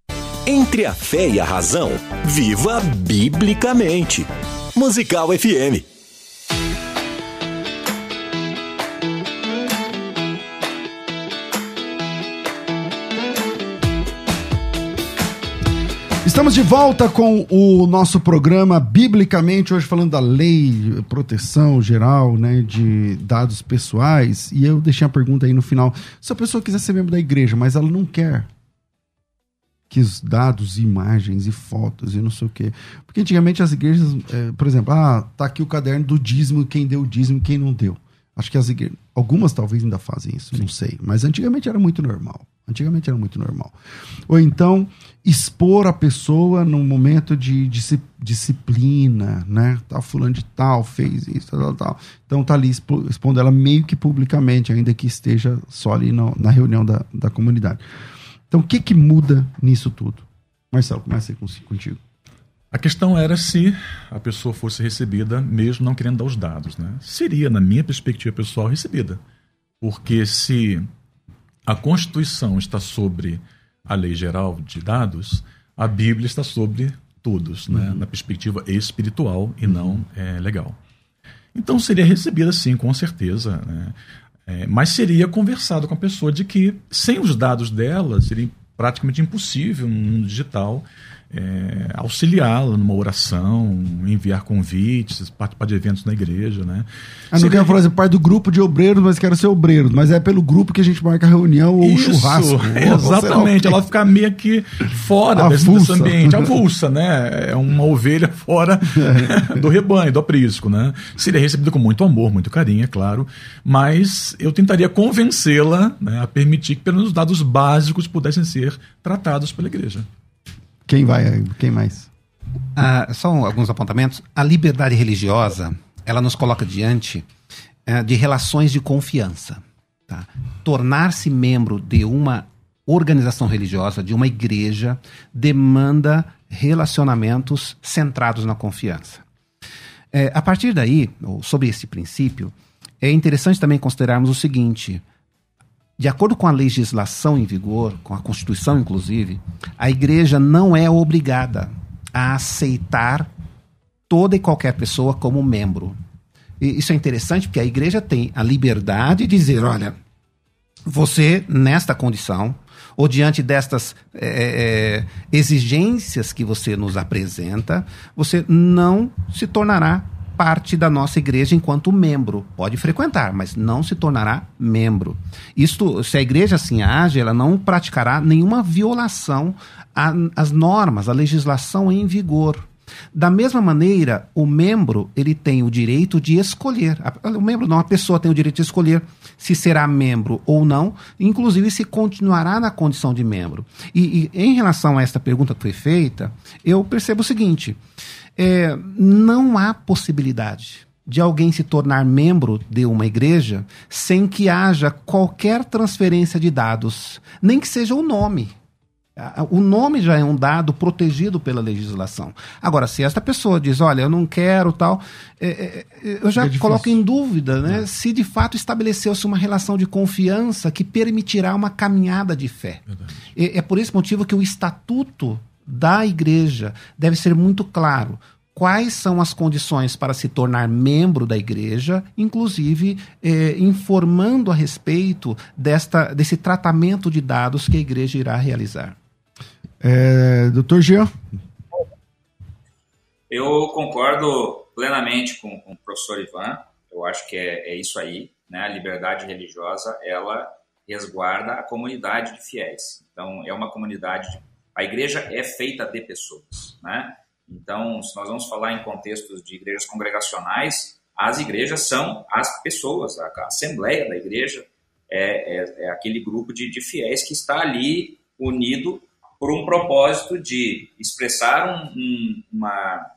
Entre a fé e a razão, viva biblicamente. Musical FM. Estamos de volta com o nosso programa Biblicamente, hoje falando da lei, proteção geral, né, de dados pessoais. E eu deixei a pergunta aí no final. Se a pessoa quiser ser membro da igreja, mas ela não quer que os dados, imagens e fotos e não sei o quê. Porque antigamente as igrejas, é, por exemplo, ah, tá aqui o caderno do dízimo, quem deu o dízimo quem não deu. Acho que as igrejas, algumas talvez ainda fazem isso, Sim. não sei. Mas antigamente era muito normal. Antigamente era muito normal. Ou então, expor a pessoa num momento de, de disciplina, né? Tal fulano de tal fez isso, tal, tal. Então tá ali expondo ela meio que publicamente, ainda que esteja só ali no, na reunião da, da comunidade. Então, o que, que muda nisso tudo? Marcelo, começa aí contigo. A questão era se a pessoa fosse recebida, mesmo não querendo dar os dados. Né? Seria, na minha perspectiva pessoal, recebida. Porque se a Constituição está sobre a lei geral de dados, a Bíblia está sobre todos, né? Uhum. na perspectiva espiritual e não é, legal. Então seria recebida sim, com certeza. Né? É, mas seria conversado com a pessoa de que, sem os dados dela, seria praticamente impossível no mundo digital é, auxiliá-la numa oração, enviar convites, participar de eventos na igreja, né? Ah, não quero falar assim, parte do grupo de obreiros, mas quero ser obreiro, mas é pelo grupo que a gente marca a reunião ou Isso, churrasco. Exatamente, ela ficar meio que fora desse, desse, ambiente, avulsa, né? É uma ovelha fora é. do rebanho, do aprisco, né? Seria recebida com muito amor, muito carinho, é claro, mas eu tentaria convencê-la né, a permitir que pelo menos os dados básicos pudessem ser tratados pela igreja. Quem vai? Quem mais? Ah, só alguns apontamentos. A liberdade religiosa, ela nos coloca diante eh, de relações de confiança. Tá? Tornar-se membro de uma organização religiosa, de uma igreja, demanda relacionamentos centrados na confiança. É, a partir daí, sobre esse princípio, é interessante também considerarmos o seguinte: de acordo com a legislação em vigor, com a Constituição inclusive, a igreja não é obrigada a aceitar toda e qualquer pessoa como membro. E isso é interessante porque a igreja tem a liberdade de dizer: olha, você, nesta condição, ou diante destas é, é, exigências que você nos apresenta, você não se tornará parte da nossa igreja enquanto membro. Pode frequentar, mas não se tornará membro. Isto, se a igreja assim age, ela não praticará nenhuma violação às normas, à legislação em vigor. Da mesma maneira, o membro ele tem o direito de escolher. O membro não, a pessoa tem o direito de escolher se será membro ou não, inclusive se continuará na condição de membro. E, e em relação a esta pergunta que foi feita, eu percebo o seguinte: é, não há possibilidade de alguém se tornar membro de uma igreja sem que haja qualquer transferência de dados, nem que seja o nome. O nome já é um dado protegido pela legislação. Agora, se esta pessoa diz, olha, eu não quero tal, é, é, é eu já é coloco em dúvida né, é. se de fato estabeleceu-se uma relação de confiança que permitirá uma caminhada de fé. é por esse motivo que o estatuto da igreja deve ser muito claro quais são as condições para se tornar membro da igreja, inclusive eh, informando a respeito desta, desse tratamento de dados que a igreja irá realizar. É, doutor Jean? Eu concordo plenamente com, com, o professor Ivan. Eu acho que é, é isso aí. Né? A liberdade religiosa ela resguarda a comunidade de fiéis. Então, é uma comunidade de a igreja é feita de pessoas, né? Então, se nós vamos falar em contextos de igrejas congregacionais, as igrejas são as pessoas, a, assembleia da igreja é, é, é aquele grupo de, de, fiéis que está ali unido por um propósito de expressar um, um, uma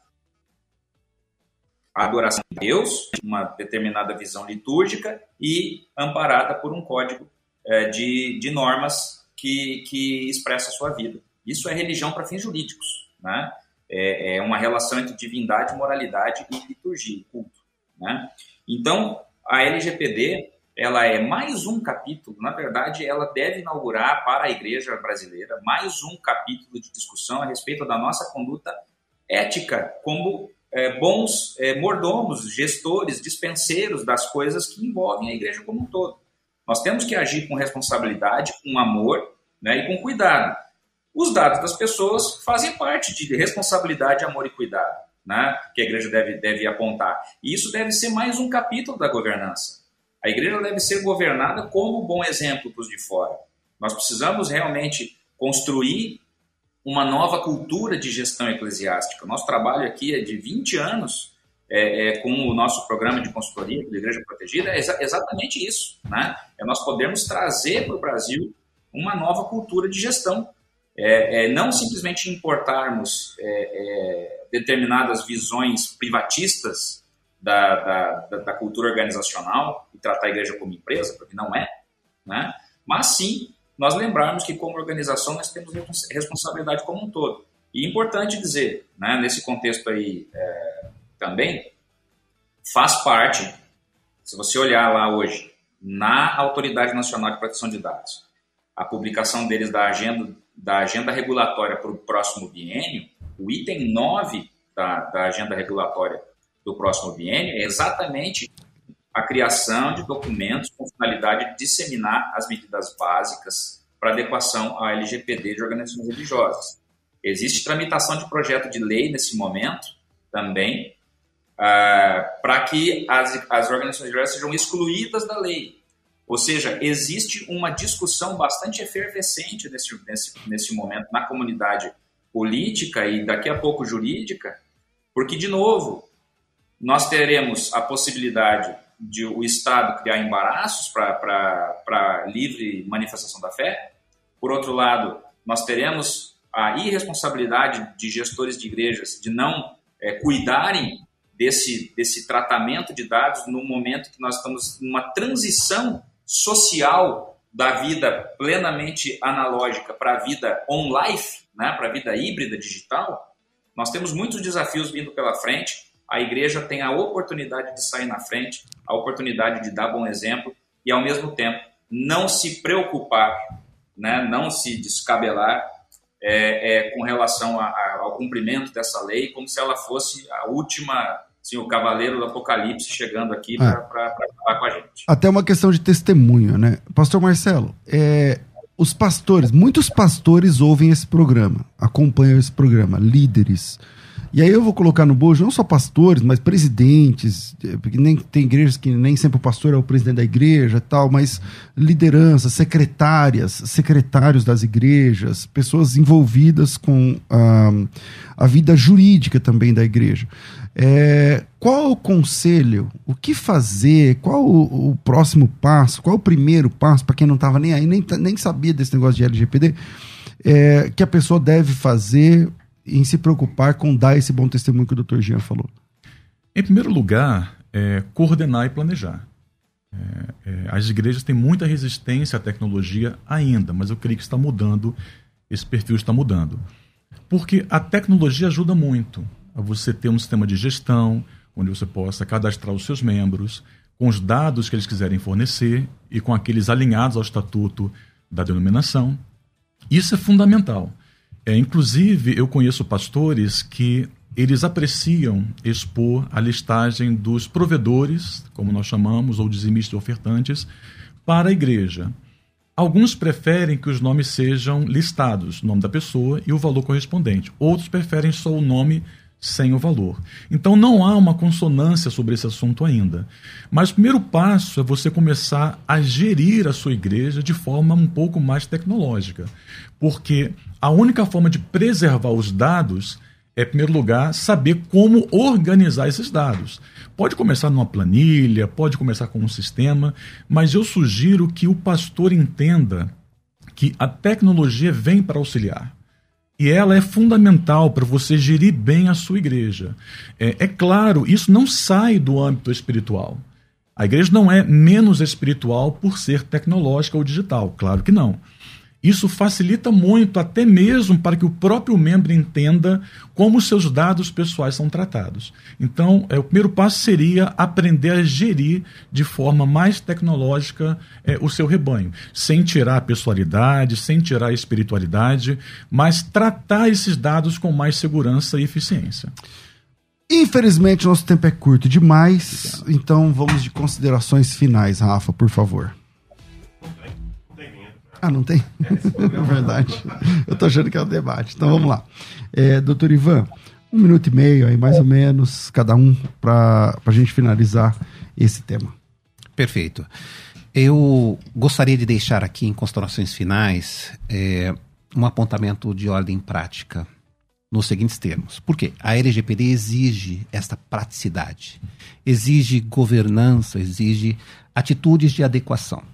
adoração a Deus, uma determinada visão litúrgica e amparada por um código é, de, de normas que, que expressa a sua vida. Isso é religião para fins jurídicos, né? É, é, uma relação entre divindade, moralidade e liturgia, culto, né? Então, a LGPD ela é mais um capítulo, na verdade, ela deve inaugurar para a igreja brasileira mais um capítulo de discussão a respeito da nossa conduta ética como é, bons é, mordomos, gestores, dispenseiros das coisas que envolvem a igreja como um todo. Nós temos que agir com responsabilidade, com amor né, e com cuidado. Os dados das pessoas fazem parte de responsabilidade, amor e cuidado, né, que a igreja deve, deve apontar. E isso deve ser mais um capítulo da governança. A igreja deve ser governada como bom exemplo para os de fora. Nós precisamos realmente construir uma nova cultura de gestão eclesiástica. Nosso trabalho aqui é de 20 anos é, é, com o nosso programa de consultoria da Igreja Protegida, é exa exatamente isso. Né? É nós podermos trazer para o Brasil uma nova cultura de gestão. É, é não simplesmente importarmos é, é, determinadas visões privatistas da, da, da, cultura organizacional e tratar a igreja como empresa, porque não é, né? mas sim nós lembrarmos que como organização nós temos responsabilidade como um todo. E é importante dizer, né, nesse contexto aí é, também, faz parte, se você olhar lá hoje, na Autoridade Nacional de Proteção de Dados, a publicação deles da agenda, da agenda regulatória para o próximo biênio, o item 9 da, da agenda regulatória do próximo biênio é exatamente a criação de documentos com finalidade de disseminar as medidas básicas para adequação à LGPD de organizações religiosas. Existe tramitação de projeto de lei nesse momento também, uh, para que as, as organizações religiosas sejam excluídas da lei. Ou seja, existe uma discussão bastante efervescente nesse, nesse, nesse momento na comunidade política e daqui a pouco jurídica, porque, de novo, nós teremos a possibilidade de o Estado criar embaraços para livre manifestação da fé. Por outro lado, nós teremos a irresponsabilidade de gestores de igrejas de não é, cuidarem desse, desse tratamento de dados no momento que nós estamos numa transição social da vida plenamente analógica para a vida on-life, né, para a vida híbrida digital. Nós temos muitos desafios vindo pela frente a igreja tem a oportunidade de sair na frente, a oportunidade de dar bom exemplo e, ao mesmo tempo, não se preocupar, né, não se descabelar é, é, com relação a, a, ao cumprimento dessa lei, como se ela fosse a última, assim, o cavaleiro do apocalipse chegando aqui para é. falar com a gente. Até uma questão de testemunho, né? Pastor Marcelo, é, os pastores, muitos pastores ouvem esse programa, acompanham esse programa, líderes. E aí eu vou colocar no bojo não só pastores, mas presidentes, porque nem, tem igrejas que nem sempre o pastor é o presidente da igreja tal, mas lideranças, secretárias, secretários das igrejas, pessoas envolvidas com a, a vida jurídica também da igreja. É, qual o conselho? O que fazer? Qual o, o próximo passo? Qual o primeiro passo para quem não estava nem aí, nem, nem sabia desse negócio de LGPD? É, que a pessoa deve fazer em se preocupar com dar esse bom testemunho que o Dr. Jean falou? Em primeiro lugar, é, coordenar e planejar. É, é, as igrejas têm muita resistência à tecnologia ainda, mas eu creio que está mudando, esse perfil está mudando. Porque a tecnologia ajuda muito a você ter um sistema de gestão, onde você possa cadastrar os seus membros, com os dados que eles quiserem fornecer e com aqueles alinhados ao estatuto da denominação. Isso é fundamental. É, inclusive, eu conheço pastores que eles apreciam expor a listagem dos provedores, como nós chamamos, ou dizimistas ofertantes, para a igreja. Alguns preferem que os nomes sejam listados, o nome da pessoa e o valor correspondente. Outros preferem só o nome sem o valor. Então não há uma consonância sobre esse assunto ainda. Mas o primeiro passo é você começar a gerir a sua igreja de forma um pouco mais tecnológica. Porque a única forma de preservar os dados é, em primeiro lugar, saber como organizar esses dados. Pode começar numa planilha, pode começar com um sistema, mas eu sugiro que o pastor entenda que a tecnologia vem para auxiliar. E ela é fundamental para você gerir bem a sua igreja. É, é claro, isso não sai do âmbito espiritual. A igreja não é menos espiritual por ser tecnológica ou digital, claro que não. Isso facilita muito, até mesmo para que o próprio membro entenda como os seus dados pessoais são tratados. Então, é, o primeiro passo seria aprender a gerir de forma mais tecnológica é, o seu rebanho, sem tirar a pessoalidade, sem tirar a espiritualidade, mas tratar esses dados com mais segurança e eficiência. Infelizmente, nosso tempo é curto demais, então vamos de considerações finais, Rafa, por favor. Ah, não tem? É verdade. Eu tô achando que é o um debate. Então vamos lá. É, doutor Ivan, um minuto e meio aí, mais ou menos, cada um, para a gente finalizar esse tema. Perfeito. Eu gostaria de deixar aqui em considerações finais é, um apontamento de ordem prática nos seguintes termos. Por quê? A LGPD exige esta praticidade, exige governança, exige atitudes de adequação.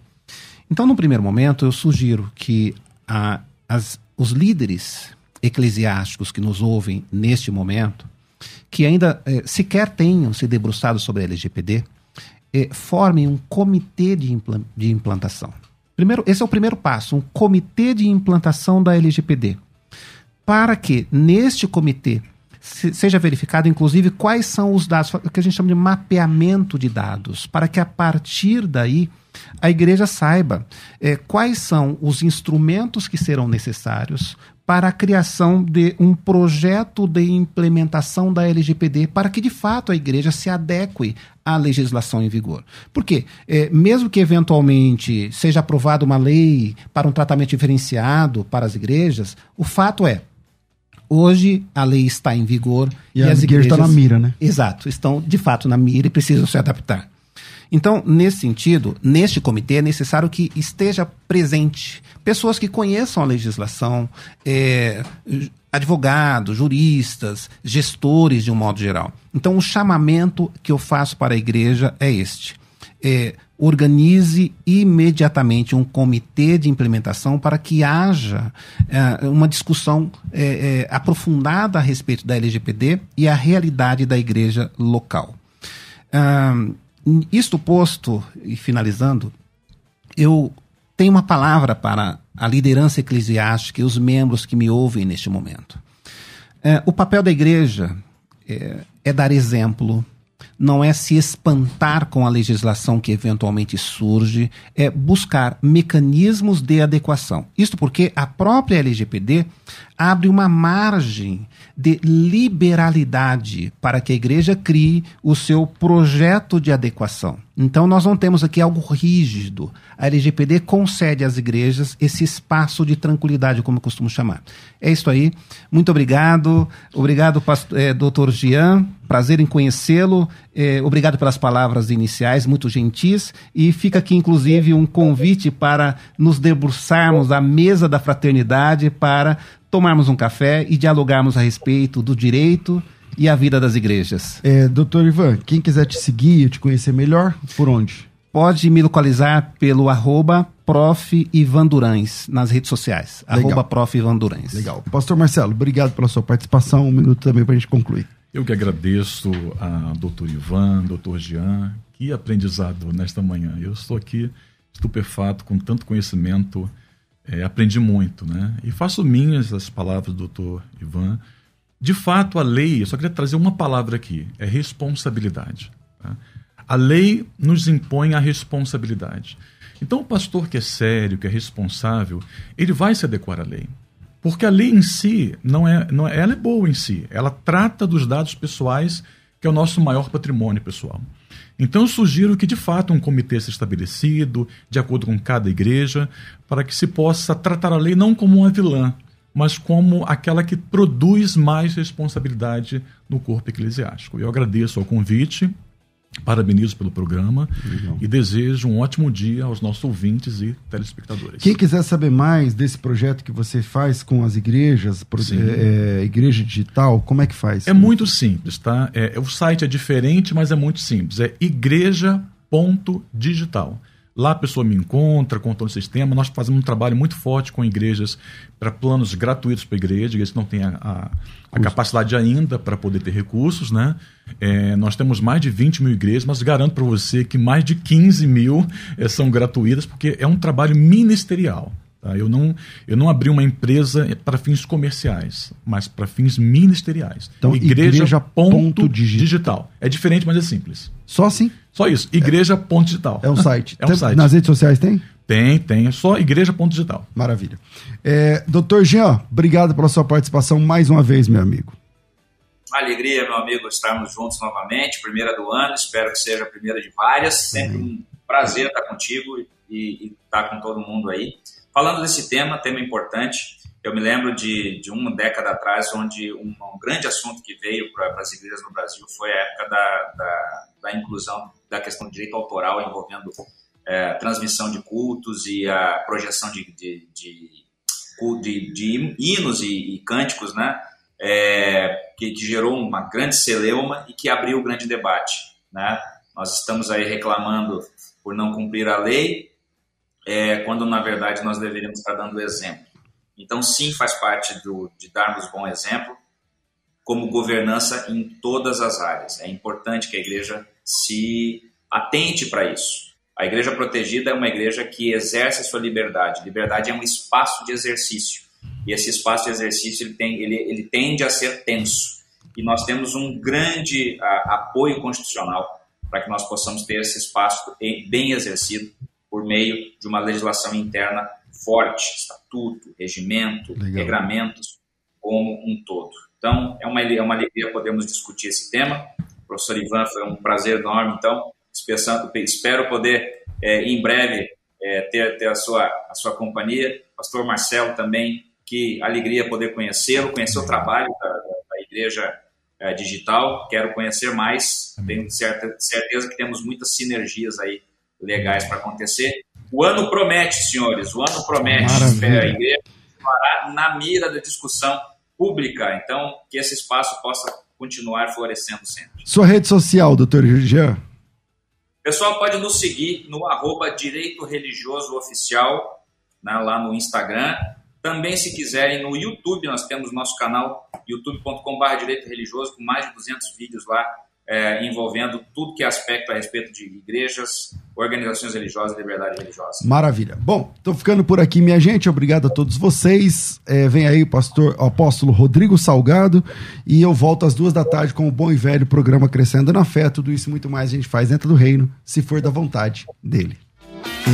Então, no primeiro momento, eu sugiro que a, as, os líderes eclesiásticos que nos ouvem neste momento, que ainda eh, sequer tenham se debruçado sobre a LGPD, eh, formem um comitê de, implan de implantação. Primeiro, esse é o primeiro passo, um comitê de implantação da LGPD. Para que neste comitê seja verificado, inclusive, quais são os dados, o que a gente chama de mapeamento de dados, para que a partir daí a igreja saiba é, quais são os instrumentos que serão necessários para a criação de um projeto de implementação da LGPD para que de fato a igreja se adeque à legislação em vigor. Porque, é, mesmo que eventualmente seja aprovada uma lei para um tratamento diferenciado para as igrejas, o fato é Hoje a lei está em vigor e, e as igrejas estão na mira, né? Exato, estão de fato na mira e precisam se adaptar. Então, nesse sentido, neste comitê é necessário que esteja presente pessoas que conheçam a legislação, é, advogados, juristas, gestores de um modo geral. Então, o chamamento que eu faço para a igreja é este. É, organize imediatamente um comitê de implementação para que haja é, uma discussão é, é, aprofundada a respeito da LGPD e a realidade da igreja local. Isto posto e finalizando, eu tenho uma palavra para a liderança eclesiástica e os membros que me ouvem neste momento. O papel da igreja é dar exemplo, não é se espantar com a legislação que eventualmente surge, é buscar mecanismos de adequação. Isto porque a própria LGPD abre uma margem de liberalidade para que a igreja crie o seu projeto de adequação. Então, nós não temos aqui algo rígido. A LGPD concede às igrejas esse espaço de tranquilidade, como eu costumo chamar. É isso aí. Muito obrigado. Obrigado, pastor, é, doutor Gian. Prazer em conhecê-lo. É, obrigado pelas palavras iniciais, muito gentis. E fica aqui, inclusive, um convite para nos debruçarmos à mesa da fraternidade para tomarmos um café e dialogarmos a respeito do direito e a vida das igrejas. É, doutor Ivan, quem quiser te seguir e te conhecer melhor, por onde? Pode me localizar pelo arroba prof. Ivan Durães nas redes sociais. Legal. Arroba prof. Ivan Durães. Legal. Pastor Marcelo, obrigado pela sua participação. Um minuto também para a gente concluir. Eu que agradeço a doutor Ivan, doutor Jean. Que aprendizado nesta manhã. Eu estou aqui estupefato com tanto conhecimento é, aprendi muito, né? E faço minhas as palavras do doutor Ivan. De fato, a lei, eu só queria trazer uma palavra aqui, é responsabilidade. Tá? A lei nos impõe a responsabilidade. Então, o pastor que é sério, que é responsável, ele vai se adequar à lei. Porque a lei em si, não é, não é, ela é boa em si. Ela trata dos dados pessoais, que é o nosso maior patrimônio pessoal. Então eu sugiro que de fato um comitê seja estabelecido, de acordo com cada igreja, para que se possa tratar a lei não como uma vilã, mas como aquela que produz mais responsabilidade no corpo eclesiástico. Eu agradeço ao convite, parabenizo pelo programa Legal. e desejo um ótimo dia aos nossos ouvintes e telespectadores. Quem quiser saber mais desse projeto que você faz com as igrejas, é, é, igreja digital, como é que faz? É muito simples, tá? É, o site é diferente, mas é muito simples. É igreja.digital. Lá a pessoa me encontra, conta o sistema. Nós fazemos um trabalho muito forte com igrejas para planos gratuitos para a igreja. Eles não têm a, a, a capacidade ainda para poder ter recursos, né? É, nós temos mais de 20 mil igrejas, mas garanto para você que mais de 15 mil é, são gratuitas, porque é um trabalho ministerial. Tá? Eu, não, eu não abri uma empresa para fins comerciais, mas para fins ministeriais. Então, igreja, igreja ponto, ponto digital. digital. É diferente, mas é simples. Só assim? Só isso. Igreja ponto digital. É um site. é um site. Nas redes sociais tem? Tem, tem. É só igreja ponto digital. Maravilha. É, doutor Jean, obrigado pela sua participação mais uma vez, meu amigo. Alegria, meu amigo, estarmos juntos novamente. Primeira do ano, espero que seja a primeira de várias. Sempre um prazer estar contigo e, e estar com todo mundo aí. Falando desse tema, tema importante, eu me lembro de, de uma década atrás, onde um, um grande assunto que veio para as igrejas no Brasil foi a época da, da, da, inclusão da questão do direito autoral envolvendo é, transmissão de cultos e a projeção de, de, de, de, de hinos e, e, cânticos, né? É, que, que, gerou uma grande celeuma e que abriu o grande debate. Né? Nós estamos aí reclamando por não cumprir a lei, é, quando na verdade nós deveríamos estar dando exemplo. Então, sim, faz parte do, de darmos bom exemplo, como governança em todas as áreas. É importante que a igreja se atente para isso. A igreja protegida é uma igreja que exerce a sua liberdade. Liberdade é um espaço de exercício. E esse espaço de exercício ele, tem, ele, ele tende a ser tenso. E nós temos um grande a, apoio constitucional para que nós possamos ter esse espaço bem exercido por meio de uma legislação interna forte, estatuto, regimento, Legal. regramentos, como um todo. Então, é uma, é uma alegria podermos discutir esse tema. Professor Ivan, foi um prazer enorme, então, espero poder, é, em breve, é, ter, ter a, sua, a sua companhia. Pastor Marcelo também, que alegria poder conhecê-lo, conhecer o trabalho da, da Igreja é, Digital. Quero conhecer mais, tenho certa, certeza que temos muitas sinergias aí legais para acontecer. O ano promete, senhores, o ano promete. Maravilha. A igreja estará na mira da discussão pública, então que esse espaço possa continuar florescendo sempre. Sua rede social, doutor Jean? Pessoal, pode nos seguir no arroba Direito Religioso Oficial, né, lá no Instagram. Também, se quiserem, no YouTube, nós temos nosso canal youtube.com.br Direito Religioso, com mais de 200 vídeos lá é, envolvendo tudo que é aspecto a respeito de igrejas, organizações religiosas e liberdade religiosa. Maravilha. Bom, estou ficando por aqui, minha gente. Obrigado a todos vocês. É, vem aí o pastor, o apóstolo Rodrigo Salgado e eu volto às duas da tarde com o bom e velho programa Crescendo na Fé. Tudo isso e muito mais a gente faz dentro do reino, se for da vontade dele.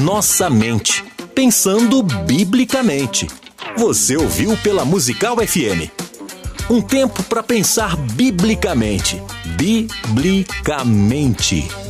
Nossa mente, pensando biblicamente. Você ouviu pela Musical FM. Um tempo para pensar biblicamente. Biblicamente.